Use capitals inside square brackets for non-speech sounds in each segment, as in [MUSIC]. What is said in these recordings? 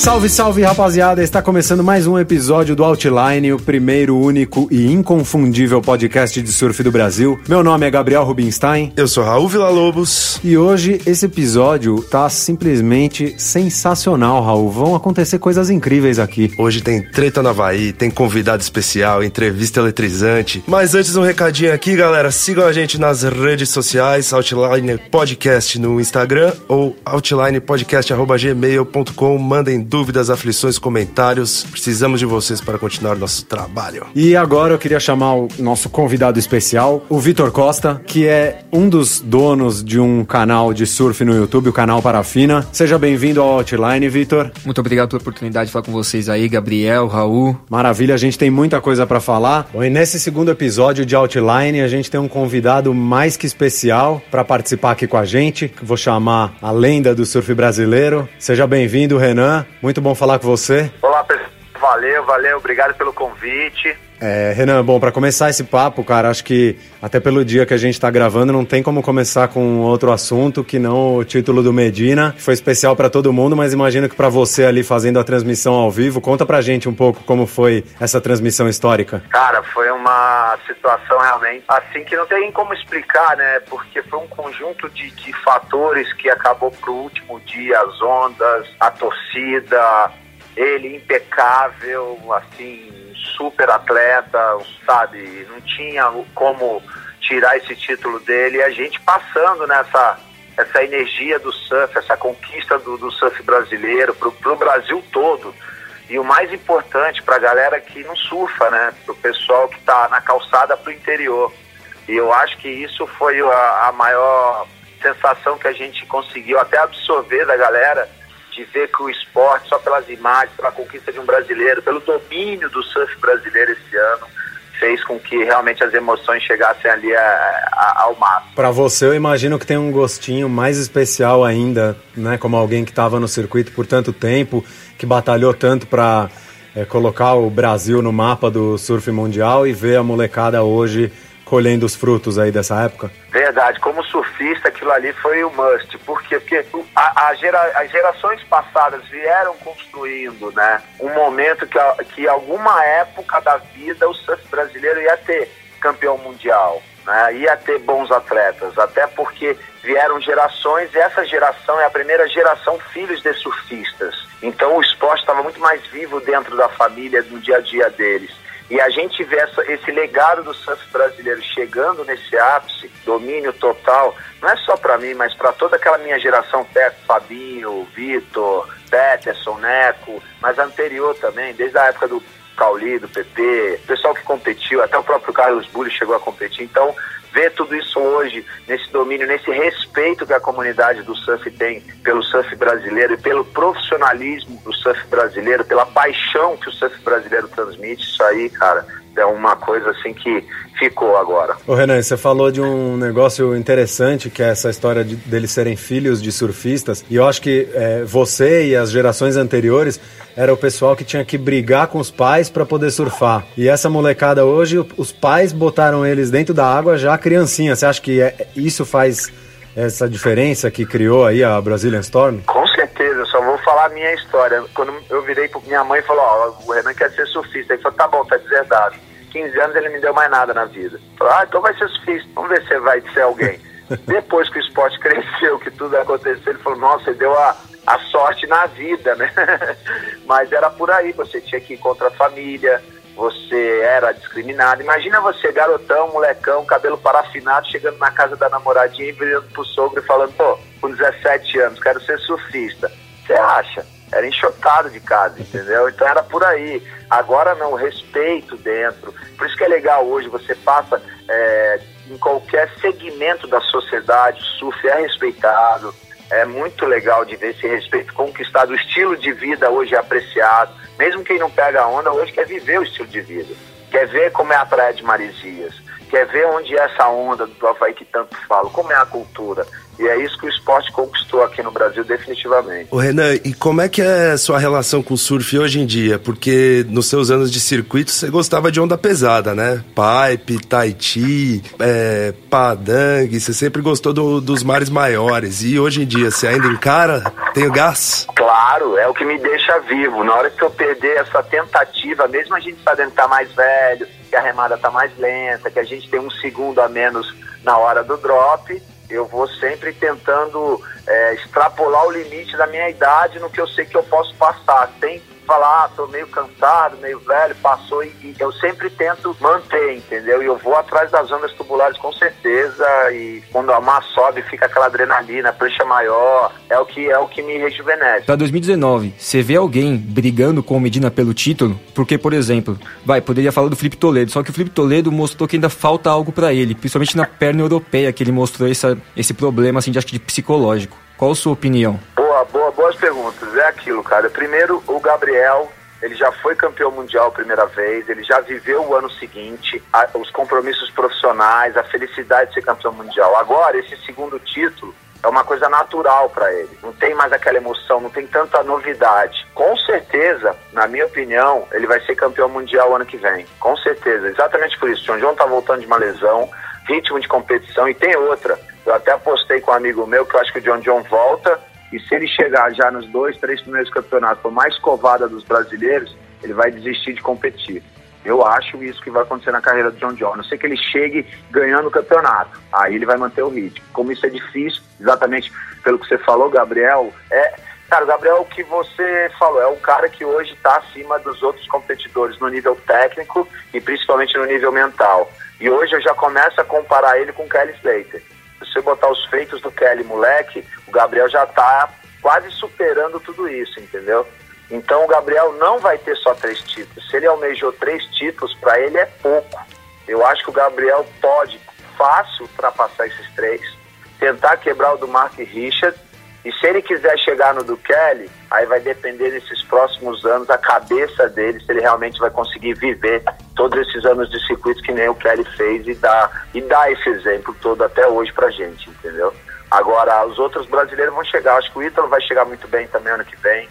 Salve, salve, rapaziada! Está começando mais um episódio do Outline, o primeiro, único e inconfundível podcast de surf do Brasil. Meu nome é Gabriel Rubinstein. Eu sou Raul Villa-Lobos. E hoje esse episódio tá simplesmente sensacional, Raul. Vão acontecer coisas incríveis aqui. Hoje tem treta no Havaí, tem convidado especial, entrevista eletrizante. Mas antes um recadinho aqui, galera. Sigam a gente nas redes sociais, Outline Podcast no Instagram ou outlinepodcast.gmail.com. Mandem dúvidas, aflições, comentários. Precisamos de vocês para continuar nosso trabalho. E agora eu queria chamar o nosso convidado especial, o Vitor Costa, que é um dos donos de um canal de surf no YouTube, o canal Parafina. Seja bem-vindo ao Outline, Vitor. Muito obrigado pela oportunidade de falar com vocês aí, Gabriel, Raul. Maravilha, a gente tem muita coisa para falar. Bom, e nesse segundo episódio de Outline, a gente tem um convidado mais que especial para participar aqui com a gente. Vou chamar a lenda do surf brasileiro. Seja bem-vindo, Renan. Muito bom falar com você. Valeu, valeu. Obrigado pelo convite. É, Renan, bom, para começar esse papo, cara, acho que até pelo dia que a gente tá gravando, não tem como começar com outro assunto que não o título do Medina, que foi especial para todo mundo, mas imagino que para você ali fazendo a transmissão ao vivo, conta pra gente um pouco como foi essa transmissão histórica. Cara, foi uma situação realmente assim que não tem como explicar, né? Porque foi um conjunto de, de fatores que acabou pro último dia, as ondas, a torcida, ele impecável, assim, super atleta, sabe? Não tinha como tirar esse título dele. E a gente passando nessa essa energia do surf, essa conquista do, do surf brasileiro para o Brasil todo. E o mais importante para a galera que não surfa, né? Para o pessoal que está na calçada para o interior. E eu acho que isso foi a, a maior sensação que a gente conseguiu até absorver da galera de ver que o esporte, só pelas imagens, pela conquista de um brasileiro, pelo domínio do surf brasileiro esse ano, fez com que realmente as emoções chegassem ali a, a, ao máximo. Para você, eu imagino que tem um gostinho mais especial ainda, né? Como alguém que estava no circuito por tanto tempo, que batalhou tanto para é, colocar o Brasil no mapa do surf mundial e ver a molecada hoje colhendo os frutos aí dessa época? Verdade, como surfista, aquilo ali foi o must. Por quê? Porque a, a gera, as gerações passadas vieram construindo né, um momento que, que alguma época da vida o surf brasileiro ia ter campeão mundial. Né, ia ter bons atletas, até porque vieram gerações e essa geração é a primeira geração filhos de surfistas. Então o esporte estava muito mais vivo dentro da família, no dia a dia deles. E a gente vê essa, esse legado do surf brasileiro chegando nesse ápice, domínio total, não é só para mim, mas para toda aquela minha geração, Teco, Fabinho, Vitor, Peterson, Neco, mas anterior também, desde a época do Cauli, do PP, pessoal que competiu, até o próprio Carlos Bulli chegou a competir. Então, ver tudo isso hoje, nesse domínio, nesse respeito que a comunidade do surf tem pelo surf brasileiro e pelo profissionalismo do surf brasileiro, pela paixão que o surf brasileiro transmite, isso aí, cara, é uma coisa assim que ficou agora. Ô Renan, você falou de um negócio interessante que é essa história de, deles serem filhos de surfistas e eu acho que é, você e as gerações anteriores era o pessoal que tinha que brigar com os pais para poder surfar. E essa molecada hoje, os pais botaram eles dentro da água já criancinha. Você acha que é, isso faz essa diferença que criou aí a Brazilian Storm? Com certeza, só vou falar a minha história. Quando eu virei para minha mãe e falou, ó, oh, o Renan quer ser surfista. Ele falou, tá bom, tá deserdado. 15 anos ele me deu mais nada na vida. Falei, ah, então vai ser surfista, vamos ver se você vai ser alguém. [LAUGHS] Depois que o esporte cresceu, que tudo aconteceu, ele falou, nossa, ele deu a, a sorte na vida, né? [LAUGHS] Mas era por aí, você tinha que ir contra a família, você era discriminado. Imagina você, garotão, molecão, cabelo parafinado, chegando na casa da namoradinha e virando pro sogro e falando, pô, com 17 anos, quero ser surfista. Você acha? Era enxotado de casa, entendeu? Então era por aí. Agora não, respeito dentro. Por isso que é legal hoje, você passa é, em qualquer segmento da sociedade, o surf é respeitado. É muito legal de ver esse respeito conquistado. O estilo de vida hoje é apreciado. Mesmo quem não pega onda, hoje quer viver o estilo de vida. Quer ver como é a praia de Marizias. Quer ver onde é essa onda do Havaí que tanto falo. Como é a cultura. E é isso que o esporte conquistou aqui no Brasil, definitivamente. O Renan, e como é que é a sua relação com o surf hoje em dia? Porque nos seus anos de circuito você gostava de onda pesada, né? Pipe, Tahiti, é, Padang, você sempre gostou do, dos mares maiores. E hoje em dia você ainda encara? Tem o gás? Claro Claro, é o que me deixa vivo. Na hora que eu perder essa tentativa, mesmo a gente sabendo que tá mais velho, que a remada tá mais lenta, que a gente tem um segundo a menos na hora do drop, eu vou sempre tentando é, extrapolar o limite da minha idade no que eu sei que eu posso passar, sem falar, ah, tô meio cansado, meio velho, passou e, e, eu sempre tento manter, entendeu? E eu vou atrás das ondas tubulares com certeza e quando a mar sobe fica aquela adrenalina, prancha maior, é o que é o que me rejuvenesce. Para 2019, você vê alguém brigando com o Medina pelo título? Porque, por exemplo, vai, poderia falar do Felipe Toledo, só que o Felipe Toledo mostrou que ainda falta algo para ele, principalmente na perna europeia, que ele mostrou essa, esse problema assim de acho que de psicológico. Qual a sua opinião? É aquilo, cara. Primeiro, o Gabriel, ele já foi campeão mundial a primeira vez, ele já viveu o ano seguinte, a, os compromissos profissionais, a felicidade de ser campeão mundial. Agora, esse segundo título é uma coisa natural para ele. Não tem mais aquela emoção, não tem tanta novidade. Com certeza, na minha opinião, ele vai ser campeão mundial ano que vem. Com certeza. Exatamente por isso. John John tá voltando de uma lesão, ritmo de competição e tem outra. Eu até apostei com um amigo meu que eu acho que o John John volta e se ele chegar já nos dois, três primeiros campeonatos for mais covada dos brasileiros, ele vai desistir de competir. Eu acho isso que vai acontecer na carreira do John John. Não sei que ele chegue ganhando o campeonato. Aí ele vai manter o ritmo. Como isso é difícil, exatamente pelo que você falou, Gabriel, é. Cara, o Gabriel, o que você falou, é um cara que hoje está acima dos outros competidores no nível técnico e principalmente no nível mental. E hoje eu já começo a comparar ele com o Kelly Slater se você botar os feitos do Kelly moleque, o Gabriel já está quase superando tudo isso, entendeu? Então o Gabriel não vai ter só três títulos. Se ele almejou três títulos, para ele é pouco. Eu acho que o Gabriel pode fácil ultrapassar esses três, tentar quebrar o do Mark Richard e se ele quiser chegar no do Kelly, aí vai depender nesses próximos anos a cabeça dele, se ele realmente vai conseguir viver todos esses anos de circuitos que nem o Kelly fez e dar, e dar esse exemplo todo até hoje pra gente, entendeu? Agora, os outros brasileiros vão chegar, acho que o Ítalo vai chegar muito bem também ano que vem.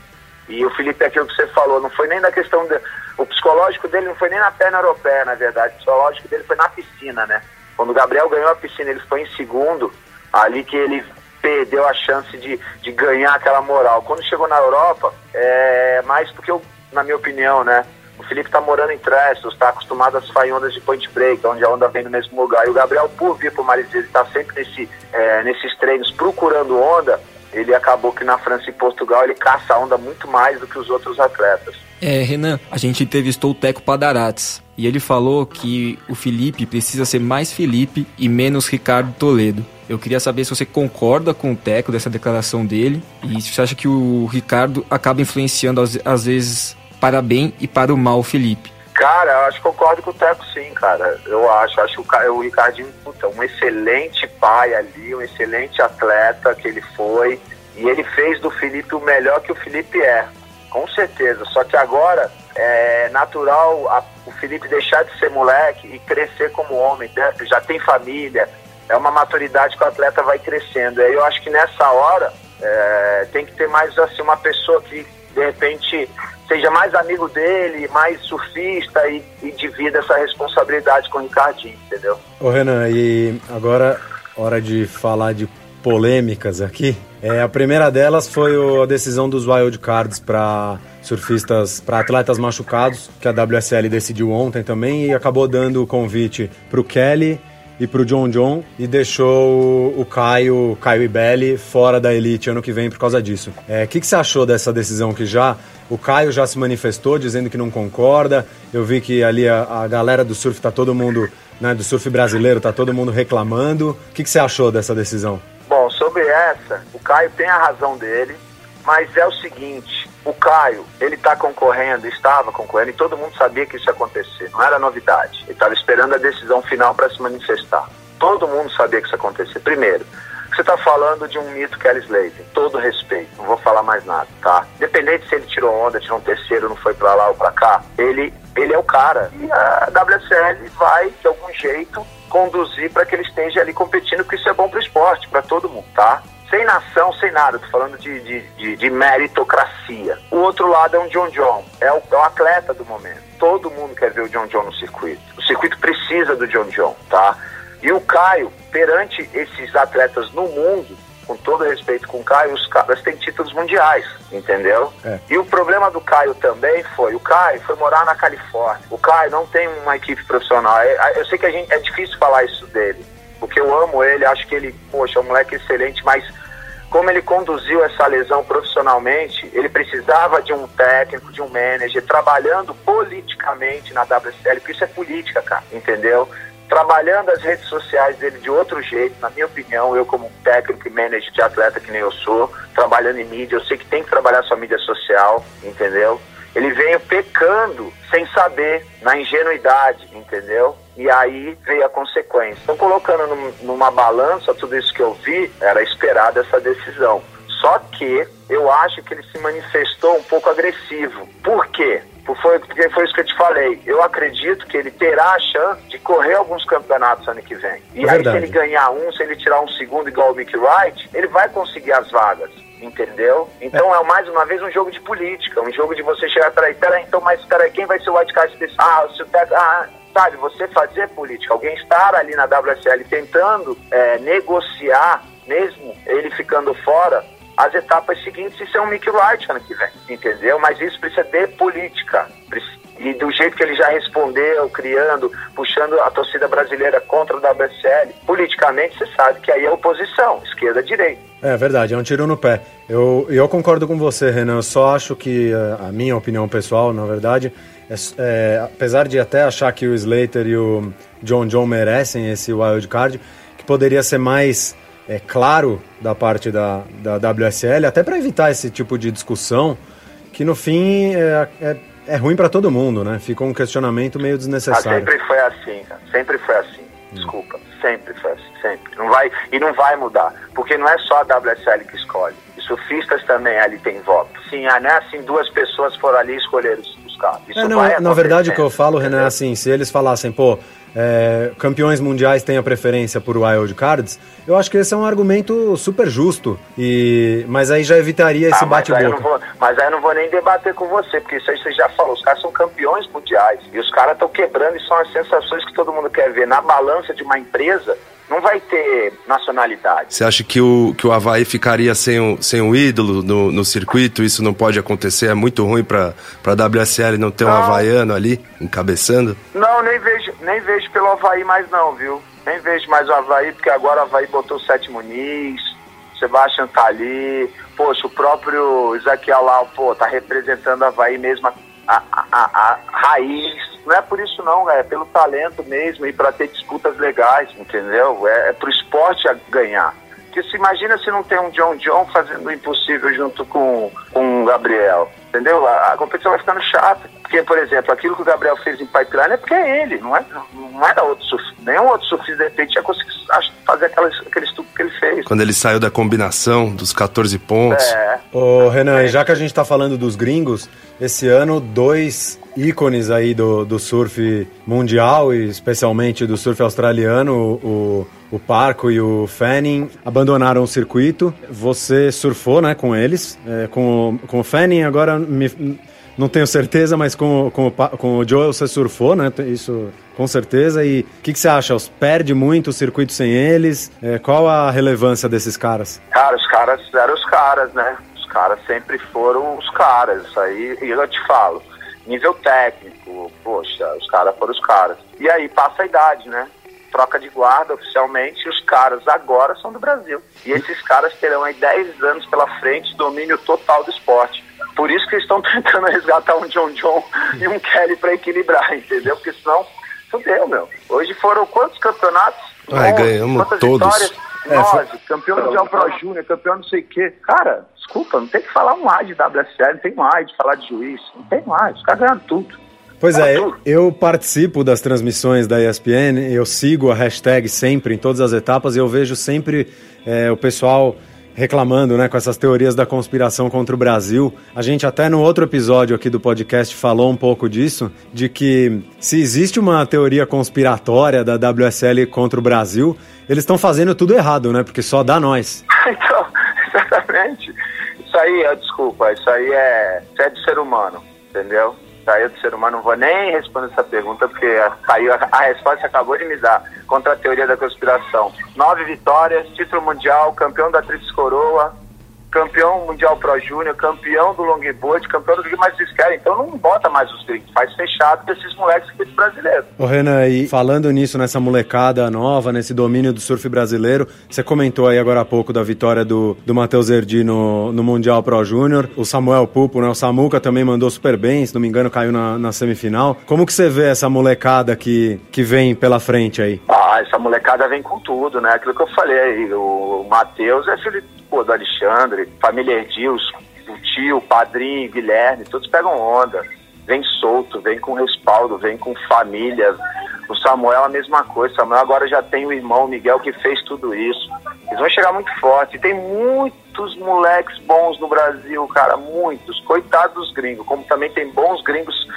E o Felipe, aquilo que você falou, não foi nem na questão. De, o psicológico dele não foi nem na perna europeia, na verdade. O psicológico dele foi na piscina, né? Quando o Gabriel ganhou a piscina, ele foi em segundo, ali que ele perdeu a chance de, de ganhar aquela moral. Quando chegou na Europa, é mais porque, eu, na minha opinião, né? O Felipe está morando em Trestos, está acostumado a surfar ondas de point break, onde a onda vem no mesmo lugar. E o Gabriel, por vir para o Marizia, ele está sempre nesse, é, nesses treinos procurando onda. Ele acabou que na França e Portugal ele caça a onda muito mais do que os outros atletas. É, Renan, a gente entrevistou o Teco Padarates e ele falou que o Felipe precisa ser mais Felipe e menos Ricardo Toledo. Eu queria saber se você concorda com o Teco dessa declaração dele e se você acha que o Ricardo acaba influenciando às vezes para bem e para o mal Felipe. Cara, eu acho que concordo com o Teco sim, cara. Eu acho, acho o, o Ricardinho, puta, um excelente pai ali, um excelente atleta que ele foi. E ele fez do Felipe o melhor que o Felipe é, com certeza. Só que agora é natural a, o Felipe deixar de ser moleque e crescer como homem. Né? Já tem família, é uma maturidade que o atleta vai crescendo. Aí eu acho que nessa hora é, tem que ter mais assim uma pessoa que de repente seja mais amigo dele, mais surfista e, e divida essa responsabilidade com o Ricardinho, entendeu? Ô Renan, e agora hora de falar de polêmicas aqui. É, a primeira delas foi a decisão dos wildcards para surfistas, para atletas machucados, que a WSL decidiu ontem também e acabou dando o convite para o Kelly e pro John John e deixou o Caio, Caio Ibelli fora da elite ano que vem por causa disso. O é, que, que você achou dessa decisão que já o Caio já se manifestou dizendo que não concorda. Eu vi que ali a, a galera do surf tá todo mundo, né, do surf brasileiro tá todo mundo reclamando. O que, que você achou dessa decisão? Bom, sobre essa, o Caio tem a razão dele, mas é o seguinte, o Caio, ele está concorrendo, estava concorrendo, e todo mundo sabia que isso ia acontecer, não era novidade. Ele estava esperando a decisão final para se manifestar. Todo mundo sabia que isso ia acontecer. Primeiro, você está falando de um mito Kelly Slater, todo respeito, não vou falar mais nada, tá? Independente se ele tirou onda, tirou um terceiro, não foi para lá ou para cá, ele, ele é o cara. E a WSL vai, de algum jeito, conduzir para que ele esteja ali competindo, porque isso é bom para o esporte, para todo mundo, tá? Sem nação, sem nada, tô falando de, de, de, de, meritocracia. O outro lado é um John John, é o, é o, atleta do momento. Todo mundo quer ver o John John no circuito. O circuito precisa do John John, tá? E o Caio, perante esses atletas no mundo, com todo respeito com o Caio, os caras têm títulos mundiais, entendeu? É. E o problema do Caio também foi, o Caio foi morar na Califórnia. O Caio não tem uma equipe profissional. É- Eu sei que a gente, é difícil falar isso dele, porque eu amo ele, acho que ele, poxa, é um moleque excelente, mas como ele conduziu essa lesão profissionalmente, ele precisava de um técnico, de um manager, trabalhando politicamente na WSL, porque isso é política, cara, entendeu? Trabalhando as redes sociais dele de outro jeito, na minha opinião, eu como técnico e manager de atleta que nem eu sou, trabalhando em mídia, eu sei que tem que trabalhar sua mídia social, entendeu? Ele veio pecando sem saber, na ingenuidade, entendeu? E aí veio a consequência. Então, colocando num- numa balança tudo isso que eu vi, era esperada essa decisão. Só que eu acho que ele se manifestou um pouco agressivo. Por quê? Por- Foi, porque foi isso que eu te falei. Eu acredito que ele terá a chance de correr alguns campeonatos ano que vem. E É aí, se ele ganhar um, se ele tirar um segundo igual o Mick Wright, ele vai conseguir as vagas. Entendeu? Então é mais uma vez um jogo de política, um jogo de você chegar, peraí, peraí, então, mas peraí, quem vai ser o wildcard desse? Ah, se o Tec- ah, sabe, você fazer política, alguém estar ali na WSL tentando é, negociar, mesmo ele ficando fora, as etapas seguintes e ser um Mick Wright ano que vem, entendeu? Mas isso precisa de política. E do jeito que ele já respondeu, criando, puxando a torcida brasileira contra a WSL, politicamente você sabe que aí é oposição, esquerda-direita. É verdade, é um tiro no pé. Eu, eu concordo com você, Renan. Eu só acho que, eh, a minha opinião pessoal, na verdade, é é, apesar de até achar que o Slater e o John John merecem esse wild card, que poderia ser mais é, claro da parte da, da WSL, até para evitar esse tipo de discussão, que no fim é, é, é ruim para todo mundo, né? Fica um questionamento meio Ah, desnecessário. sempre foi assim, cara. Sempre foi assim. Desculpa. Sempre foi assim. Sempre. Não vai, e não vai mudar. Porque não é só a WSL que escolhe. Os surfistas também ali têm voto. Sim, ah, não é assim, duas pessoas foram ali escolher Isso É, não, na verdade, o que eu falo, Renan, é assim, se eles falassem, pô, é, campeões mundiais têm a preferência por wild cards, eu acho que esse é um argumento super justo, e, mas aí já evitaria esse Ah, bate-boca. mas aí eu não vou nem debater com você, porque isso aí você já falou. Os caras são campeões mundiais. E os caras estão quebrando e são as sensações que todo mundo quer ver. Na balança de uma empresa, não vai ter nacionalidade. Você acha que o, que o Havaí ficaria sem o, sem o ídolo no, no circuito? Isso não pode acontecer? É muito ruim para a WSL não ter um Não. havaiano ali encabeçando? Não, nem vejo, nem vejo pelo Havaí mais não, viu? Nem vejo mais o Havaí, porque agora o Havaí botou o Sete Muniz, Sebastião tá ali, poxa, o próprio Ezequiel lá, pô, tá representando o Havaí mesmo, a, a, a, raiz. Não é por isso não, é pelo talento mesmo e para ter disputas legais, entendeu? É, é pro esporte ganhar. Porque se imagina se não tem um John John fazendo o impossível junto com, com o Gabriel. Entendeu? A, a competição vai ficando chata. Porque, por exemplo, aquilo que o Gabriel fez em pipeline é porque é ele, não é, não era outro surfista. Nenhum outro surfista de repente ia conseguir fazer aquelas, aquele estupro que ele fez. Quando ele saiu da combinação dos 14 pontos. É. Ô, Renan, e já que a gente tá falando dos gringos, esse ano dois ícones aí do, do surf mundial e especialmente do surf australiano, o, o Parco e o Fanning, abandonaram o circuito. Você surfou, né, com eles, é, com, o- com o Fanning agora me- não tenho certeza, mas com, com, com o Joel você surfou, né? Isso com certeza. E o que, que você acha? Os perde muito o circuito sem eles? É, qual a relevância desses caras? Cara, os caras eram os caras, né? Os caras sempre foram os caras. Isso aí, e eu te falo, nível técnico, poxa, os caras foram os caras. E aí passa a idade, né? Troca de guarda oficialmente, e os caras agora são do Brasil. E esses caras terão aí 10 anos pela frente, domínio total do esporte. Por isso que eles estão [LAUGHS] tentando resgatar um John John e um Kelly para equilibrar, entendeu? Porque senão, fudeu, meu. Hoje foram quantos campeonatos? Ai, Onze. ganhamos Quantas todos. vitórias? É, Nove, campeão mundial Pro Júnior, campeão não sei o quê. Cara, desculpa, não tem que falar um A de WSL, não tem um A de falar de juiz, não tem um A, os caras ganham tudo. Pois é, eu, participo das transmissões da ESPN, eu sigo a hashtag sempre em todas as etapas e eu vejo sempre é, o pessoal reclamando né, com essas teorias da conspiração contra o Brasil. A gente até no outro episódio aqui do podcast falou um pouco disso, de que se existe uma teoria conspiratória da WSL contra o Brasil, eles estão fazendo tudo errado, né? Porque só dá nós. [LAUGHS] então, exatamente. Isso aí, é, desculpa, isso aí é, é do ser humano, entendeu? É do ser humano, não vou nem responder essa pergunta, porque aí a, a resposta acabou de me dar. contra a teoria da conspiração. Nove vitórias, título mundial, campeão da Tríplice Coroa, campeão mundial pro júnior, campeão do longboard, campeão do que mais vocês querem. Então não bota mais os gringos, faz fechado pra esses moleques aqui brasileiros. Ô Renan, e falando nisso, nessa molecada nova, nesse domínio do surf brasileiro, você comentou aí agora há pouco da vitória do, do Matheus Erdi no, no Mundial Pro Júnior, o Samuel Pupo, né, o Samuca também mandou super bem, se não me engano caiu na, na semifinal. Como que você vê essa molecada que, que vem pela frente aí? Ah, essa molecada vem com tudo, né? Aquilo que eu falei aí, o Matheus é filho pô, do Alexandre, família Edils, o tio, o padrinho, Guilherme, todos pegam onda. Vem solto, vem com respaldo, vem com família. O Samuel a mesma coisa. O Samuel agora já tem o irmão Miguel que fez tudo isso. Eles vão chegar muito forte. E tem muitos moleques bons no Brasil, cara, muitos. Coitados dos gringos. Como também tem bons gringos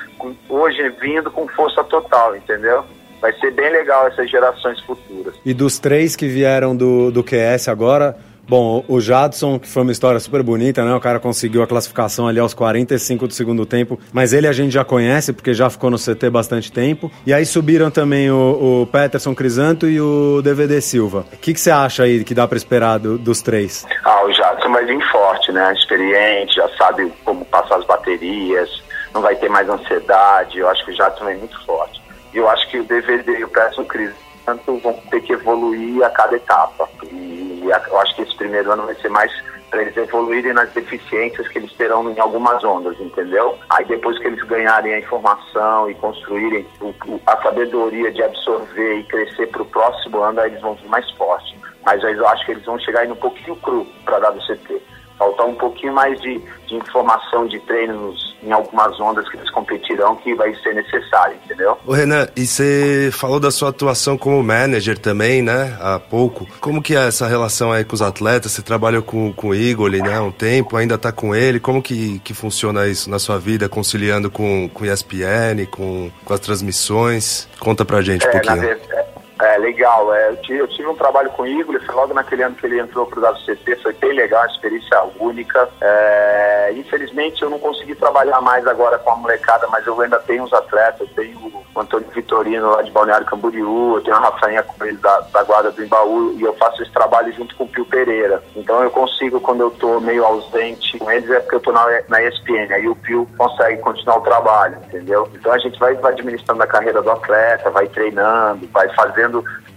hoje vindo com força total, entendeu? Vai ser bem legal essas gerações futuras. E dos três que vieram do, do QS agora, Bom, o Jadson, que foi uma história super bonita, né? O cara conseguiu a classificação ali aos 45 do segundo tempo, mas ele a gente já conhece, porque já ficou no CT bastante tempo. E aí subiram também o, o Peterson Crisanto e o DVD Silva. O que, que você acha aí que dá para esperar do, dos três? Ah, o Jadson vai vir forte, né? Experiente, já sabe como passar as baterias, não vai ter mais ansiedade. Eu acho que o Jadson é muito forte. E eu acho que o DVD e o Peterson Crisanto vão ter que evoluir a cada etapa. E eu acho que esse primeiro ano vai ser mais para eles evoluírem nas deficiências que eles terão em algumas ondas, entendeu? Aí depois que eles ganharem a informação e construírem o, a sabedoria de absorver e crescer para o próximo ano, aí eles vão vir mais fortes. Mas eu acho que eles vão chegar ainda um pouquinho cru para a WCT faltar um pouquinho mais de, de informação de treinos em algumas ondas que eles competirão que vai ser necessário, entendeu? Ô Renan, e você falou da sua atuação como manager também, né, há pouco. Como que é essa relação aí com os atletas? Você trabalhou com, com o Igor, né, há um tempo, ainda tá com ele. Como que, que funciona isso na sua vida, conciliando com, com ESPN, com, com as transmissões? Conta pra gente um é, pouquinho. Na, é, legal. É, eu, tive, eu, tive, um trabalho com o Igor, foi logo naquele ano que ele entrou para o WCT, foi bem legal, experiência única. É, infelizmente eu não consegui trabalhar mais agora com a molecada, mas eu ainda tenho os atletas, tenho o Antônio Vitorino lá de Balneário Camboriú, eu tenho a Rafainha com ele da, da guarda do Embaú e eu faço esse trabalho junto com o Pio Pereira. Então eu consigo, quando eu estou meio ausente com eles, é porque eu estou na, na ESPN, aí o Pio consegue continuar o trabalho, entendeu? Então a gente vai, vai administrando a carreira do atleta, vai treinando, vai fazendo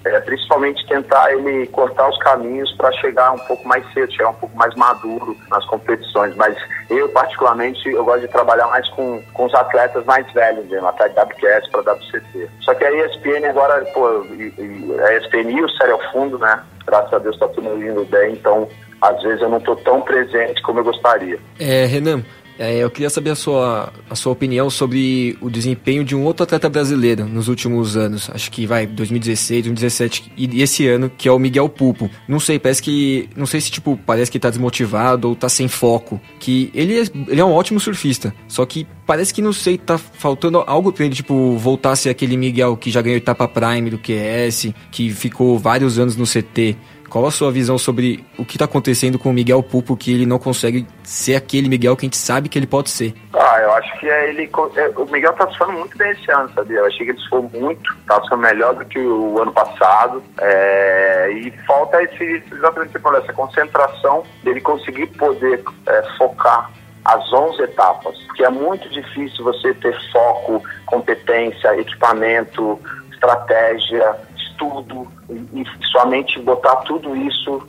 é, principalmente tentar ele cortar os caminhos para chegar um pouco mais cedo, chegar um pouco mais maduro nas competições. Mas eu, particularmente, eu gosto de trabalhar mais com, com os atletas mais velhos mesmo, até WQS para WCT. Só que a ESPN agora, pô, a ESPN e o Série ao Fundo, né? Graças a Deus está tudo indo bem, então às vezes eu não estou tão presente como eu gostaria. É, Renan, é, eu queria saber a sua, a sua opinião sobre o desempenho de um outro atleta brasileiro nos últimos anos. Acho que vai 2016, 2017 e esse ano, que é o Miguel Pupo. Não sei, parece que. Não sei se, tipo, parece que tá desmotivado ou tá sem foco. Que ele é, ele é um ótimo surfista. Só que parece que, não sei, tá faltando algo pra ele, tipo, voltar a ser aquele Miguel que já ganhou etapa Prime do QS, que ficou vários anos no CT. Qual a sua visão sobre o que está acontecendo com o Miguel Pupo, que ele não consegue ser aquele Miguel que a gente sabe que ele pode ser? Ah, eu acho que é ele. É, o Miguel está falando muito bem esse ano, sabia? Eu achei que ele foi muito, está sendo melhor do que o ano passado. É, e falta esse, exatamente essa concentração dele conseguir poder é, focar as 11 etapas, porque é muito difícil você ter foco, competência, equipamento, estratégia, estudo e, e somente botar tudo isso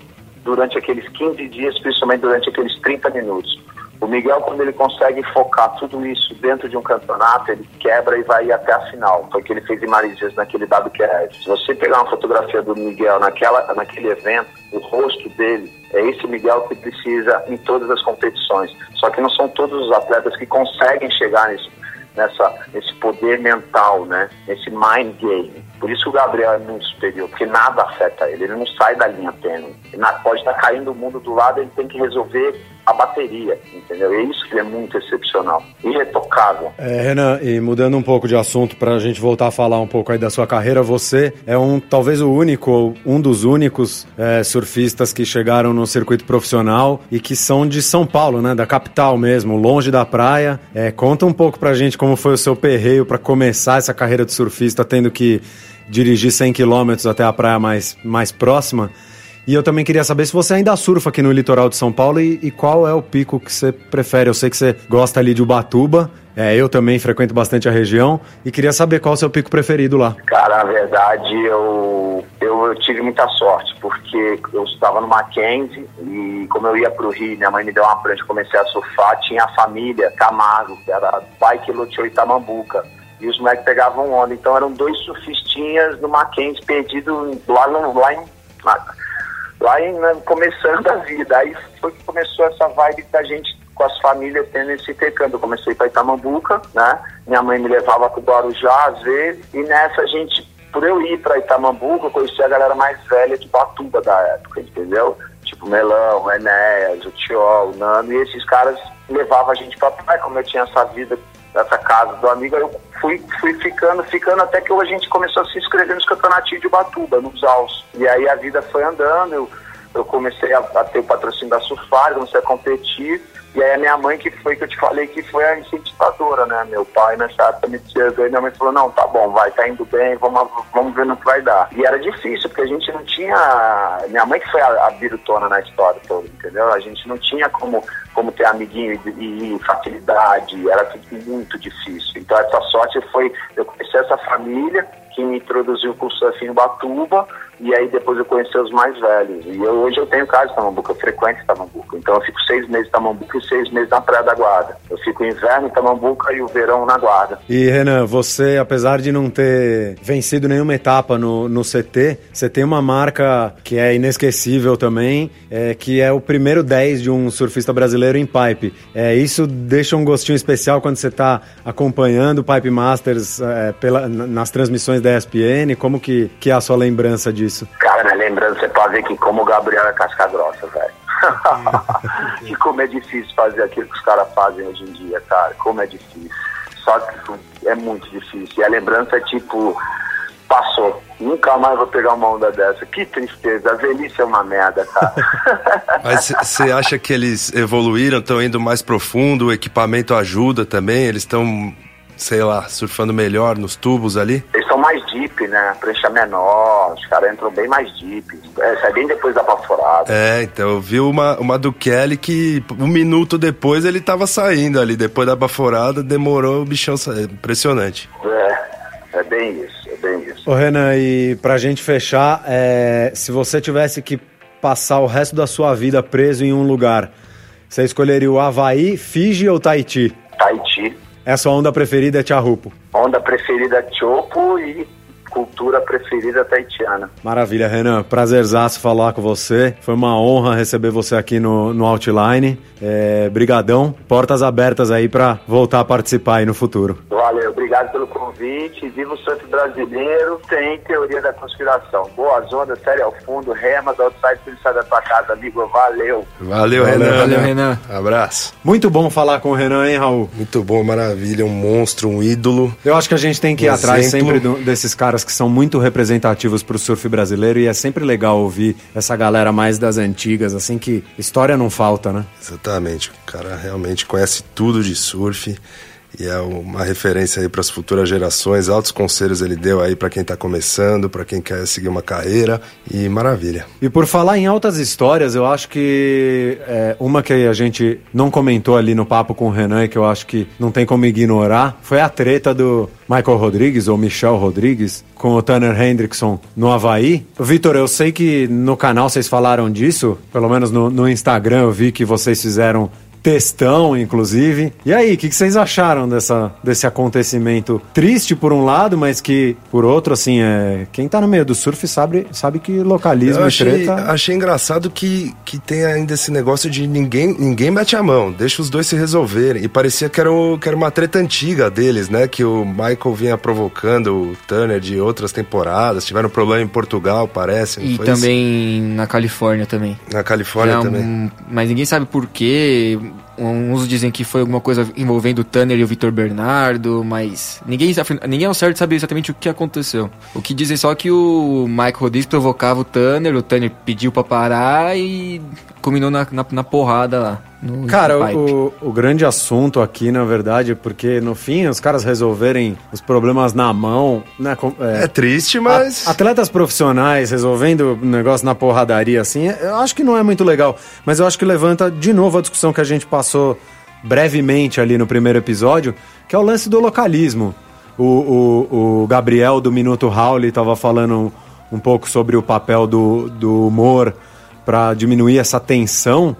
durante aqueles 15 dias, principalmente durante aqueles 30 minutos. O Miguel, quando ele consegue focar tudo isso dentro de um campeonato, ele quebra e vai até a final. Foi o que ele fez em Marisias naquele WQS. Se você pegar uma fotografia do Miguel naquela, naquele evento, o rosto dele é esse Miguel que precisa em todas as competições. Só que não são todos os atletas que conseguem chegar nesse, nessa, nesse poder mental, né? Nesse mind game. Por isso o Gabriel é muito superior, porque nada afeta ele, ele não sai da linha tênue. Pode estar caindo o mundo do lado, ele tem que resolver a bateria, entendeu? É isso que é muito excepcional, irretocável. É, Renan, e mudando um pouco de assunto para a gente voltar a falar um pouco aí da sua carreira, você é um, talvez o único, um dos únicos é, surfistas que chegaram no circuito profissional e que são de São Paulo, né? Da capital mesmo, longe da praia. É, conta um pouco pra gente como foi o seu perreio para começar essa carreira de surfista, tendo que dirigir 100 quilômetros até a praia mais, mais próxima. E eu também queria saber se você ainda surfa aqui no litoral de São Paulo e, e qual é o pico que você prefere. Eu sei que você gosta ali de Ubatuba, é, eu também frequento bastante a região e queria saber qual é o seu pico preferido lá. Cara, na verdade, eu, eu, eu tive muita sorte, porque eu estava no Mackenzie e como eu ia para o Rio, minha mãe me deu uma prancha, comecei a surfar, tinha a família Camargo, que era pai que loteou Itamambuca. E os moleques pegavam onda. Então eram dois surfistinhas no Mackenzie perdido lá, no, lá em lá em, né, começando a vida. Aí foi que começou essa vibe da gente com as famílias tendo esse intercâmbio. Eu comecei para Itamambuca, né? Minha mãe me levava para o Guarujá às vezes, e nessa a gente, por eu ir para Itamambuca, eu conheci a galera mais velha de Batuba da época, entendeu? Tipo Melão, Enéas, o Tiol, o Nano, e esses caras levavam a gente para praia, como eu tinha essa vida dessa casa do amigo, eu fui, fui ficando, ficando até que a gente começou a se inscrever nos campeonatos de Batuba, nos AUS. E aí a vida foi andando, eu, eu comecei a, a ter o patrocínio da Surfar, comecei a competir. E aí a minha mãe, que foi que eu te falei, que foi a incentivadora, né? Meu pai nessa época me dizia, e minha mãe falou, não, tá bom, vai, tá indo bem, vamos, vamos ver no que vai dar. E era difícil, porque a gente não tinha. Minha mãe que foi a, a birutona na história toda, entendeu? A gente não tinha como, como ter amiguinho e, e facilidade, era tudo muito difícil. Então essa sorte foi, eu conheci essa família que me introduziu o curso surf em Batuba, e aí depois eu conheci os mais velhos. E eu, hoje eu tenho casa em Tamambuca, eu frequento Tamambuca. Então eu fico seis meses em Tamambuca e seis meses na Praia da Guarda. Eu fico o inverno em Tamambuca e o verão na Guarda. E Renan, você, apesar de não ter vencido nenhuma etapa no, no CT, você tem uma marca que é inesquecível também, é, que é o primeiro 10 de um surfista brasileiro em pipe. É, isso deixa um gostinho especial quando você está acompanhando o Pipe Masters é, pela, nas transmissões da ESPN. Como que, que é a sua lembrança disso? disso? Cara, na lembrança você pode ver que como o Gabriel é casca grossa, velho. [LAUGHS] e como é difícil fazer aquilo que os caras fazem hoje em dia, cara. Como é difícil. Só que é muito difícil. E a lembrança é tipo, passou. Nunca mais vou pegar uma onda dessa. Que tristeza. A velhice é uma merda, cara. [LAUGHS] Mas você acha que eles evoluíram, estão indo mais profundo, o equipamento ajuda também? Eles estão sei lá, surfando melhor nos tubos ali? Eles são mais deep, né? Prancha menor, os caras entram bem mais deep. É, sai bem depois da baforada. É, então eu vi uma, uma do Kelly que um minuto depois ele tava saindo ali, depois da baforada, demorou o bichão sair. Impressionante. É, é bem isso, é bem isso. Ô Renan, e pra gente fechar, é, se você tivesse que passar o resto da sua vida preso em um lugar, você escolheria o Havaí, Fiji ou Tahiti? Tahiti. Essa onda preferida é Tiarrupo. Onda preferida é Chopo e cultura preferida taitiana. Maravilha, Renan. Prazerzaço falar com você. Foi uma honra receber você aqui no, no Outline. É, brigadão. Portas abertas aí para voltar a participar aí no futuro. Valeu, obrigado pelo convite. Viva o surf brasileiro. Tem teoria da conspiração. Boas ondas, série ao fundo. Rema do outside, tudo sai da tua casa, amigo. Valeu. Valeu, Renan. Valeu, Renan. Abraço. Muito bom falar com o Renan, hein, Raul? Muito bom, maravilha. Um monstro, um ídolo. Eu acho que a gente tem que ir um atrás exemplo. sempre do, desses caras que são muito representativos para o surf brasileiro e é sempre legal ouvir essa galera mais das antigas, assim que história não falta, né? Exatamente. O cara realmente conhece tudo de surf e é uma referência aí para as futuras gerações. Altos conselhos ele deu aí para quem está começando, para quem quer seguir uma carreira e maravilha. E por falar em altas histórias, eu acho que é, uma que a gente não comentou ali no papo com o Renan e que eu acho que não tem como ignorar foi a treta do Michael Rodrigues ou Michel Rodrigues com o Tanner Hendrickson no Havaí. Vitor, eu sei que no canal vocês falaram disso, pelo menos no, no Instagram eu vi que vocês fizeram textão, inclusive. E aí, o que, que, vocês acharam dessa, desse acontecimento triste por um lado, mas que por outro, assim, é quem tá no meio do surf sabe, sabe que localismo Eu achei, e treta. Achei engraçado que, que tem ainda esse negócio de ninguém, ninguém mete a mão, deixa os dois se resolverem. E parecia que era, o, que era uma treta antiga deles, né? Que o Michael vinha provocando o Turner de outras temporadas, tiveram problema em Portugal, parece. e também isso? na Califórnia também. Na Califórnia também. mas ninguém sabe por quê Uns dizem que foi alguma coisa envolvendo o Tanner e o Vitor Bernardo, mas ninguém, ninguém ao certo sabe exatamente o que aconteceu. O que dizem só que o Mike Rodrigues provocava o Tanner, o Tanner pediu pra parar e culminou na, na, na porrada lá. Cara, o, o, grande assunto aqui, na verdade, é porque no fim os caras resolverem os problemas na mão. Né, é, é triste, mas. A, atletas profissionais resolvendo o negócio na porradaria assim, eu acho que não é muito legal. Mas eu acho que levanta de novo a discussão que a gente passou brevemente ali no primeiro episódio, que é o lance do localismo. O, o, o Gabriel do Minuto Howley estava falando um, um pouco sobre o papel do, do humor para diminuir essa tensão.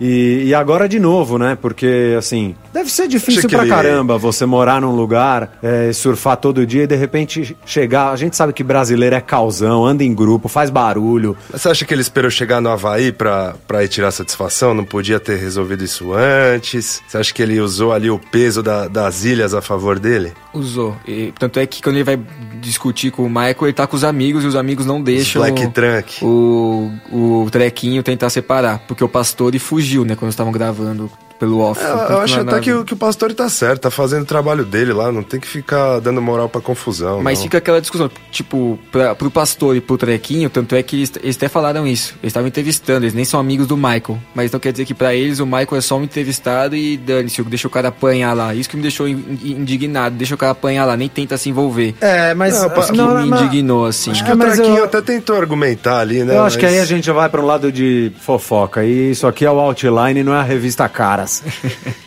E, e, agora de novo, né? Porque, assim, deve ser difícil pra ele... caramba você morar num lugar, é, surfar todo dia e de repente chegar. A gente sabe que brasileiro é causão, anda em grupo, faz barulho. Mas você acha que ele esperou chegar no Havaí pra, pra ir tirar satisfação? Não podia ter resolvido isso antes? Você acha que ele usou ali o peso da, das ilhas a favor dele? Usou. E, tanto é que quando ele vai discutir com o Michael, ele tá com os amigos e os amigos não deixam. Black Trunk. O, o trequinho tentar separar. Porque o pastor fugiu, né? Quando estavam gravando pelo off. É, eu acho até que, o, que o Pastore tá certo, tá fazendo o trabalho dele lá, não tem que ficar dando moral pra confusão. Mas não. fica aquela discussão, tipo, pra, pro Pastor e pro Trequinho, tanto é que eles, eles até falaram isso. Eles estavam entrevistando, eles nem são amigos do Michael. Mas então quer dizer que pra eles o Michael é só um entrevistado e dane-se, deixa o cara apanhar lá. Isso que me deixou indignado, deixa o cara apanhar lá, nem tenta se envolver. É, mas. Não, que não, me indignou, assim. Acho que é, o Trequinho eu... até tentou argumentar ali, né? Eu acho mas... que aí a gente vai pra um lado de fofoca. E isso aqui é o Outline, não é a revista Caras.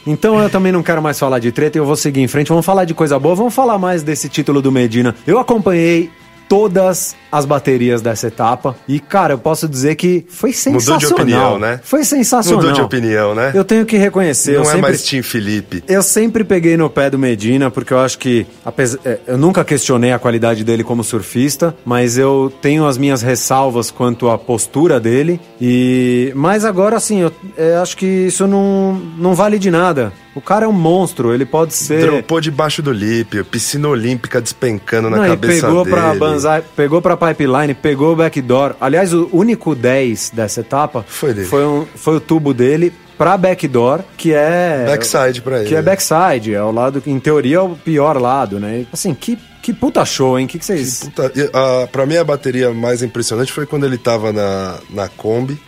Então eu também não quero mais falar de treta, eu vou seguir em frente. Vamos falar de coisa boa, vamos falar mais desse título do Medina. Eu acompanhei todas as baterias dessa etapa. E, cara, eu posso dizer que foi sensacional. Mudou de opinião, né? Foi sensacional. Mudou de opinião, né? Eu tenho que reconhecer. Não é sempre, mais Tim Felipe. Eu sempre peguei no pé do Medina, porque eu acho que, apesar, é, eu nunca questionei a qualidade dele como surfista, mas eu tenho as minhas ressalvas quanto à postura dele. E Mas agora, assim, eu, eu acho que isso não, não vale de nada. O cara é um monstro, ele pode ser. Dropou debaixo do lip, piscina olímpica despencando na Não, cabeça pegou dele. Pra banzai, pegou pra pipeline, pegou o backdoor. Aliás, o único 10 dessa etapa foi, dele. foi, um, foi o tubo dele pra backdoor, que é. Backside pra ele. Que é backside, é o lado que, em teoria, é o pior lado, né? Assim, que. Que puta show, hein? O que, que vocês. Que puta... Uh, pra mim, a bateria mais impressionante foi quando ele tava na, na Kombi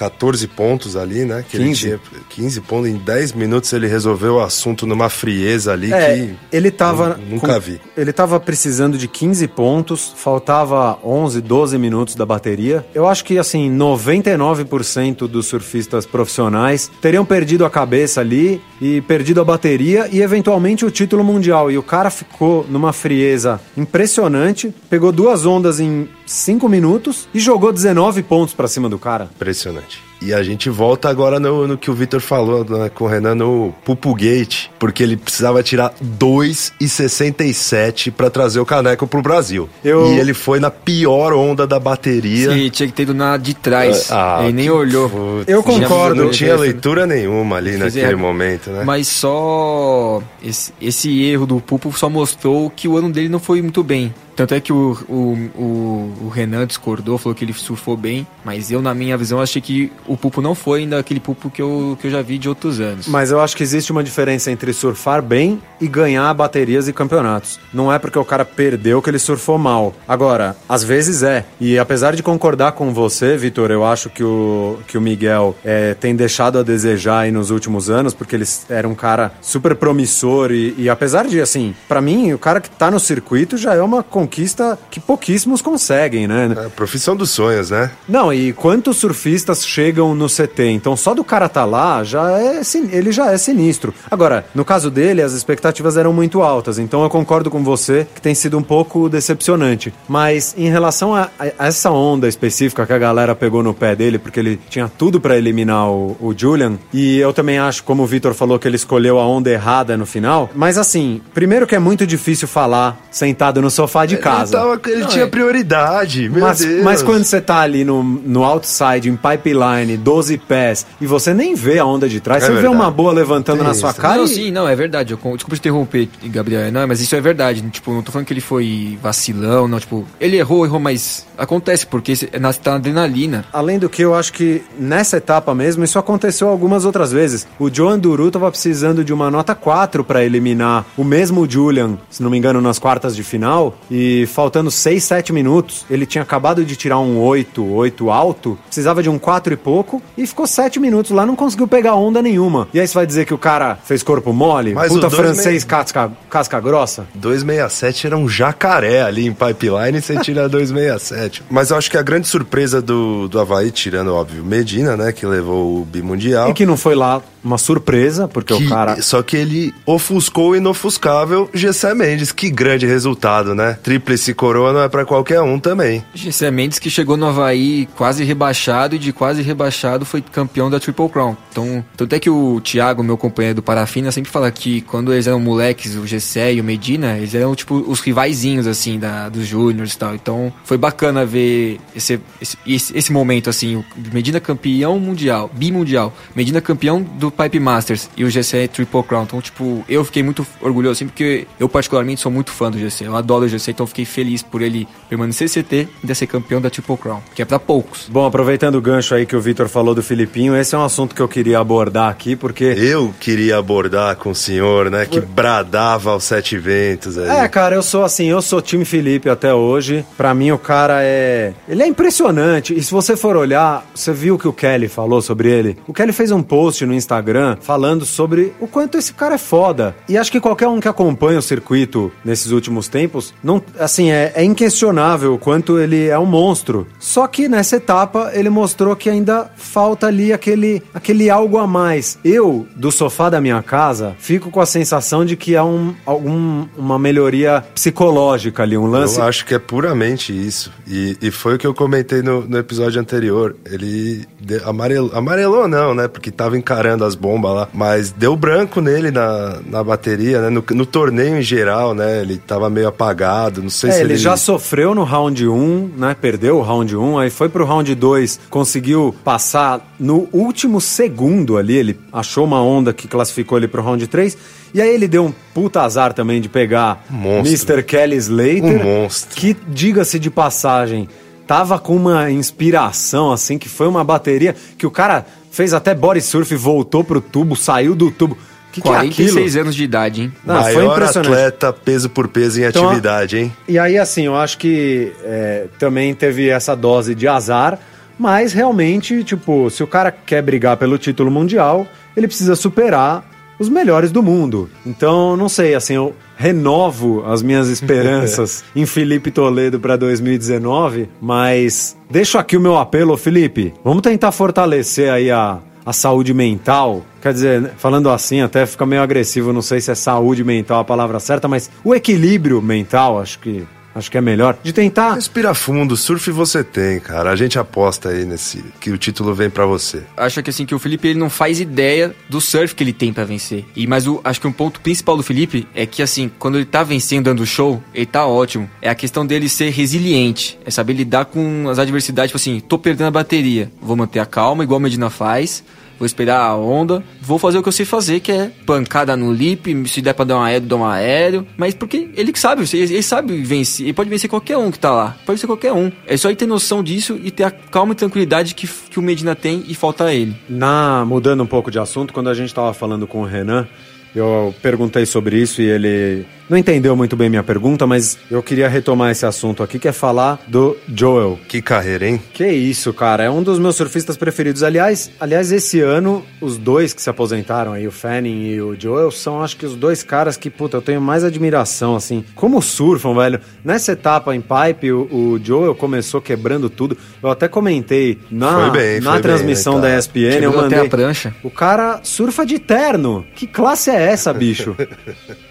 14 pontos ali, né? Que 15. ele tinha 15 pontos. Em 10 minutos ele resolveu o assunto numa frieza ali é, que. Ele tava. Nunca com, vi. Ele tava precisando de 15 pontos, faltava 11, 12 minutos da bateria. Eu acho que, assim, 99% dos surfistas profissionais teriam perdido a cabeça ali e perdido a bateria e, eventualmente, o título mundial. E o cara ficou numa frieza impressionante, pegou duas ondas em 5 minutos e jogou 19 pontos para cima do cara. Impressionante. much. E a gente volta agora no, no que o Vitor falou né, com o Renan no Pupu Gate, porque ele precisava tirar 2,67 para trazer o caneco pro Brasil. Eu... E ele foi na pior onda da bateria. Sim, tinha que ter ido na de trás. Ah, ele nem olhou. Putz, eu concordo. Não tinha leitura nenhuma ali naquele momento, né? Mas só esse, esse erro do Pupo só mostrou que o ano dele não foi muito bem. Tanto é que o, o, o, o, Renan discordou, falou que ele surfou bem, mas eu, na minha visão, achei que o Pupo não foi ainda aquele Pupo que eu, que eu já vi de outros anos. Mas eu acho que existe uma diferença entre surfar bem e ganhar baterias e campeonatos. Não é porque o cara perdeu que ele surfou mal. Agora, às vezes é. E apesar de concordar com você, Vitor, eu acho que o, que o Miguel é, tem deixado a desejar aí nos últimos anos, porque ele era um cara super promissor e, e apesar de, assim, para mim, o cara que tá no circuito já é uma conquista conquista que pouquíssimos conseguem, né? É, profissão dos sonhos, né? Não, e quantos surfistas chegam no CT? Então, só do cara tá lá, já é ele já é sinistro. Agora, no caso dele, as expectativas eram muito altas, então eu concordo com você que tem sido um pouco decepcionante. Mas em relação a, a essa onda específica que a galera pegou no pé dele, porque ele tinha tudo para eliminar o, o, Julian, e eu também acho, como o Vitor falou, que ele escolheu a onda errada no final. Mas assim, primeiro que é muito difícil falar sentado no sofá de casa. Ele, tava, ele não, tinha é. prioridade, meu mas, Deus. Mas quando você tá ali no, no outside, em pipeline, pipeline, 12 pés, e você nem vê a onda de trás, É você vê verdade. uma boa levantando Tem na sua isso, cara não, e... sim, não, é verdade. Eu, desculpa te interromper, Gabriel. Não, mas isso é verdade. Tipo, não tô falando que ele foi vacilão, não. Tipo, ele errou, errou, mas acontece, porque é tá na adrenalina. Além do que, eu acho que nessa etapa mesmo, isso aconteceu algumas outras vezes. O Joan Duru tava precisando de uma nota 4 para eliminar o mesmo Julian, se não me engano, nas quartas de final. E faltando 6, 7 minutos, ele tinha acabado de tirar um 8, 8 alto, precisava de um 4 e pouco, e ficou 7 minutos lá, não conseguiu pegar onda nenhuma. E aí você vai dizer que o cara fez corpo mole? Mas Puta francês meio- casca, casca grossa? 267 era um jacaré ali em pipeline e você tira [LAUGHS] 267. Mas eu acho que a grande surpresa do, do Havaí, tirando, óbvio, Medina, né, que levou o bimundial. E que não foi lá uma surpresa, porque que- o cara... Só que ele ofuscou o inofuscável Gessé Mendes. Que grande resultado, né? Tríplice coroa não é pra qualquer um também. Gessé Mendes que chegou no Havaí quase rebaixado e de quase rebaixado foi campeão da Triple Crown. Então, tanto é que o Thiago, meu companheiro do Parafina, sempre fala que quando eles eram moleques, o Gessé e o Medina, eles eram tipo os rivaizinhos, assim, da, dos Júniors e tal. Então, foi bacana ver esse, esse, esse, momento, assim, o Medina campeão mundial, bimundial, Medina campeão do Pipe Masters e o Gessé Triple Crown. Então, tipo, eu fiquei muito orgulhoso, assim, porque eu particularmente sou muito fã do Gessé. Eu adoro o Gessé, então fiquei feliz por ele permanecer CT e ainda ser campeão da Triple Crown, que é pra poucos. Bom, aproveitando o gancho aí que o Vitor falou do Filipinho, esse é um assunto que eu queria abordar aqui, porque... Eu queria abordar com o senhor, né, que bradava aos sete ventos aí. É, cara, eu sou assim, eu sou time Felipe até hoje. Pra mim o cara é, ele é impressionante. E se você for olhar, você viu o que o Kelly falou sobre ele? O Kelly fez um post no Instagram falando sobre o quanto esse cara é foda. E acho que qualquer um que acompanha o circuito nesses últimos tempos, não, assim, é, é inquestionável o quanto ele é um monstro. Só que nessa etapa ele mostrou que ainda falta ali aquele, aquele algo a mais. Eu, do sofá da minha casa, fico com a sensação de que há um, algum, uma melhoria psicológica ali, um lance. Eu acho que é puramente isso. E, e foi o que eu comentei no, no episódio anterior. Ele de- amarelou, amarelou não, né? Porque tava encarando as bombas lá. Mas deu branco nele na, na bateria, né? No, no torneio em geral, né? Ele tava meio apagado. Não sei É, se ele ele... já sofreu no round 1, né? Perdeu o round 1, aí foi pro round 2, conseguiu passar no último segundo ali, ele achou uma onda que classificou ele pro round 3, e aí ele deu um puta azar também de pegar Monstro. Mr. Kelly Slater, Um monstro. que, diga-se de passagem, tava com uma inspiração, assim, que foi uma bateria que o cara fez até body surf, voltou pro tubo, saiu do tubo. Que que é? 46 anos de idade, hein? Não, foi Maior impressionante. atleta peso por peso em Então, atividade, hein? E aí, assim, eu acho que é, também teve essa dose de azar, mas realmente, tipo, se o cara quer brigar pelo título mundial, ele precisa superar os melhores do mundo. Então, não sei, assim, eu renovo as minhas [LAUGHS] esperanças em Felipe Toledo para 2019, mas deixo aqui o meu apelo, Felipe. Vamos tentar fortalecer aí a, a saúde mental. Quer dizer, falando assim até fica meio agressivo, não sei se é saúde mental a palavra certa, mas o equilíbrio mental, acho que acho que é melhor de tentar Respira fundo, surf você tem, cara. A gente aposta aí nesse que o título vem pra você. Acho que assim que o Felipe ele não faz ideia do surf que ele tem pra vencer. E mas o, acho que um ponto principal do Felipe é que assim, quando ele tá vencendo dando show, ele tá ótimo. É a questão dele ser resiliente, é saber lidar com as adversidades, tipo assim, tô perdendo a bateria, vou manter a calma igual a Medina faz. Vou esperar a onda, vou fazer o que eu sei fazer, que é pancada no lip, se der pra dar um aéreo, dá um aéreo. Mas porque ele que sabe, ele, sabe vencer, ele pode vencer qualquer um que tá lá. Pode ser qualquer um. É só ele ter noção disso e ter a calma e tranquilidade que, que o Medina tem e falta a ele. Na, mudando um pouco de assunto, quando a gente estava falando com o Renan, eu perguntei sobre isso e ele não entendeu muito bem minha pergunta, mas eu queria retomar esse assunto aqui, que é falar do Joel. Que carreira, hein? Que isso, cara, é um dos meus surfistas preferidos. Aliás, aliás, esse ano, os dois que se aposentaram aí, o Fanning e o Joel, são acho que os dois caras que, puta, eu tenho mais admiração, assim. Como surfam, velho. Nessa etapa em pipe, o, o Joel começou quebrando tudo. Eu até comentei na, Foi bem, na foi transmissão bem, da. ESPN, eu Quebrou mandei... a prancha. O cara surfa de terno. Que classe é essa, bicho?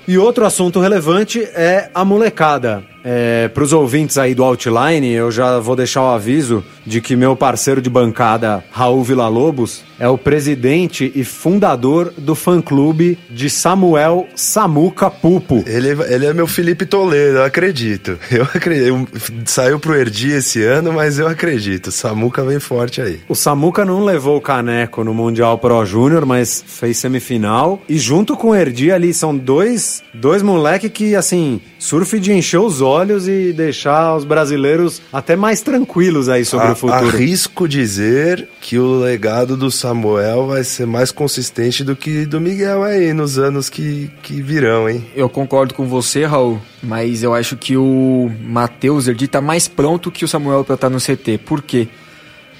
e outro assunto relevante é a molecada. É, para os ouvintes aí do Outline, eu já vou deixar o aviso de que meu parceiro de bancada, Raul Villa-Lobos, é o presidente e fundador do fã-clube de Samuel Samuca Pupo. Ele, ele é meu Felipe Toledo, eu acredito. [LAUGHS] Eu acredito. Saiu pro Erdi esse ano, mas eu acredito. Samuca vem forte aí. O Samuca não levou o caneco no Mundial Pro Júnior, mas fez semifinal. E junto com o Erdi ali, são dois, dois moleque que, assim, surf de encher os olhos e deixar os brasileiros até mais tranquilos aí sobre A, o futuro. Arrisco dizer que o legado do Samuel vai ser mais consistente do que do Miguel aí nos anos que, que virão, hein? Eu concordo com você, Raul, mas eu acho que o Matheus Erdi tá mais pronto que o Samuel pra estar no CT. Por quê?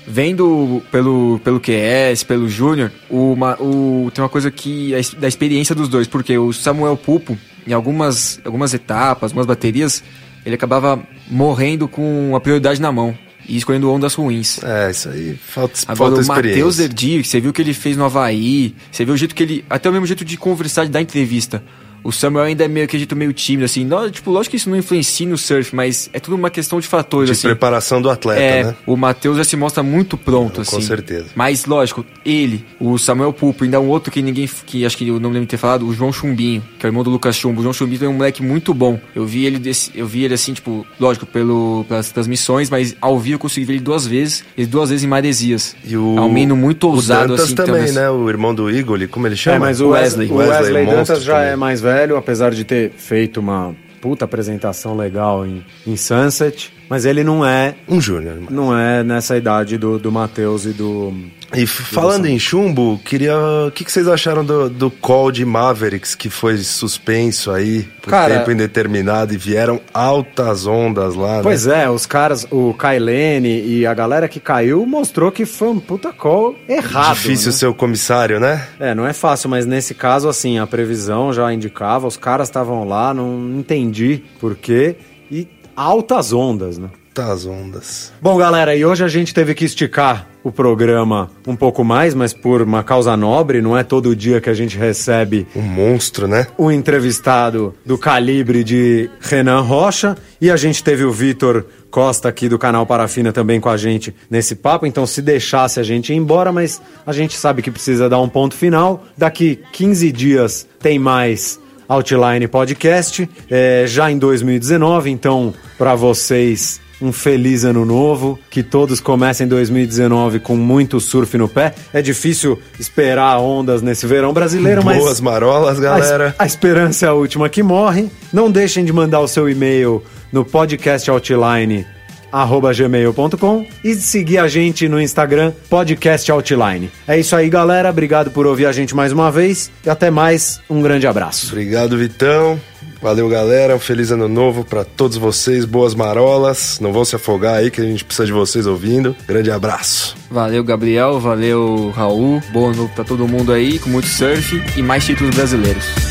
Vendo pelo, pelo QS, pelo Júnior, o, o, tem uma coisa que da experiência dos dois, porque o Samuel Pupo, em algumas, algumas etapas, algumas baterias, ele acabava morrendo com a prioridade na mão e escolhendo ondas ruins. É, isso aí falta, Agora, falta o Matheus. Erdi, você viu o que ele fez no Havaí, você viu o jeito que ele. Até o mesmo jeito de conversar, de dar entrevista. O Samuel ainda é meio que jeito meio tímido, assim. Não, tipo, lógico que isso não influencia no surf, mas é tudo uma questão de fatores, De assim. preparação do atleta, É, né? o Matheus já se mostra muito pronto, Com assim. certeza. Mas, lógico, ele, o Samuel Pulpo, ainda um outro que ninguém, que acho que eu não lembro de ter falado, o João Chumbinho, que é o irmão do Lucas Chumbo. O João Chumbinho é um moleque muito bom. Eu vi ele, desse, eu vi ele assim, tipo, lógico, pelo, pelas transmissões, mas ao vivo eu consegui ver ele duas vezes, ele duas vezes em Maresias. E o, é um menino muito ousado, o Dantas assim, também, também. né? O irmão do Igor, como ele chama? É, mas o Wesley, Wesley. o Wesley, monstro Dantas já também. é mais velho, apesar de ter feito uma puta apresentação legal em, em Sunset, mas ele não é Um júnior. não é nessa idade do, do Matheus e do E falando em chumbo, queria. O que, que vocês acharam do, do call de Mavericks que foi suspenso aí por Cara- tempo indeterminado e vieram altas ondas lá? Pois né? é, os caras, o Kailene e a galera que caiu mostrou que foi um puta call errado. Difícil né? ser o comissário, né? É, não é fácil, mas nesse caso, assim, a previsão já indicava, os caras estavam lá, não entendi por quê, e altas ondas, né? Altas ondas. Bom, galera, e hoje a gente teve que esticar o programa um pouco mais, mas por uma causa nobre, não é todo dia que a gente recebe Um monstro, né? um entrevistado do calibre de Renan Rocha e a gente teve o Vitor Costa aqui do canal Parafina também com a gente nesse papo, então se deixasse a gente ir embora, mas a gente sabe que precisa dar um ponto final. Daqui 15 dias tem mais Outline Podcast, é, já em 2019, então para vocês um feliz ano novo, que todos comecem 2019 com muito surf no pé. É difícil esperar ondas nesse verão brasileiro, mas Boas marolas, galera. a, a esperança é a última que morre. Não deixem de mandar o seu e-mail no podcastoutline@gmail.com e de seguir a gente no Instagram Podcast Outline. É isso aí, galera. Obrigado por ouvir a gente mais uma vez e até mais. Um grande abraço. Obrigado, Vitão. Valeu, galera. Um feliz ano novo pra todos vocês. Boas marolas. Não vão se afogar aí, que a gente precisa de vocês ouvindo. Grande abraço. Valeu, Gabriel. Valeu, Raul. Boa novo pra todo mundo aí, com muito surf e mais títulos brasileiros.